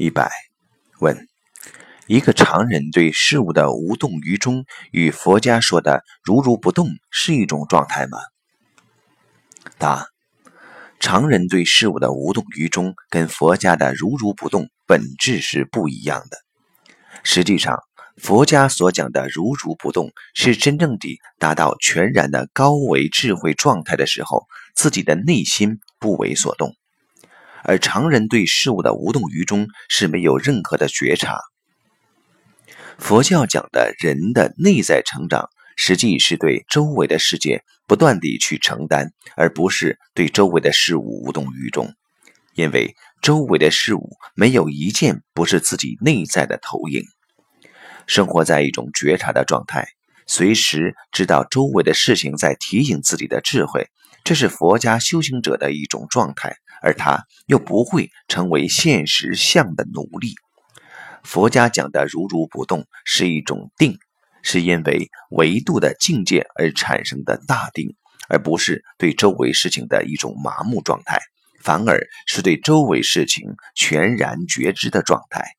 一百问：一个常人对事物的无动于衷，与佛家说的如如不动是一种状态吗？答：常人对事物的无动于衷，跟佛家的如如不动本质是不一样的。实际上，佛家所讲的如如不动，是真正地达到全然的高维智慧状态的时候，自己的内心不为所动。而常人对事物的无动于衷，是没有任何的觉察。佛教讲的人的内在成长，实际是对周围的世界不断地去承担，而不是对周围的事物无动于衷。因为周围的事物没有一件不是自己内在的投影。生活在一种觉察的状态，随时知道周围的事情在提醒自己的智慧，这是佛家修行者的一种状态。而他又不会成为现实相的奴隶。佛家讲的如如不动是一种定，是因为维度的境界而产生的大定，而不是对周围事情的一种麻木状态，反而是对周围事情全然觉知的状态。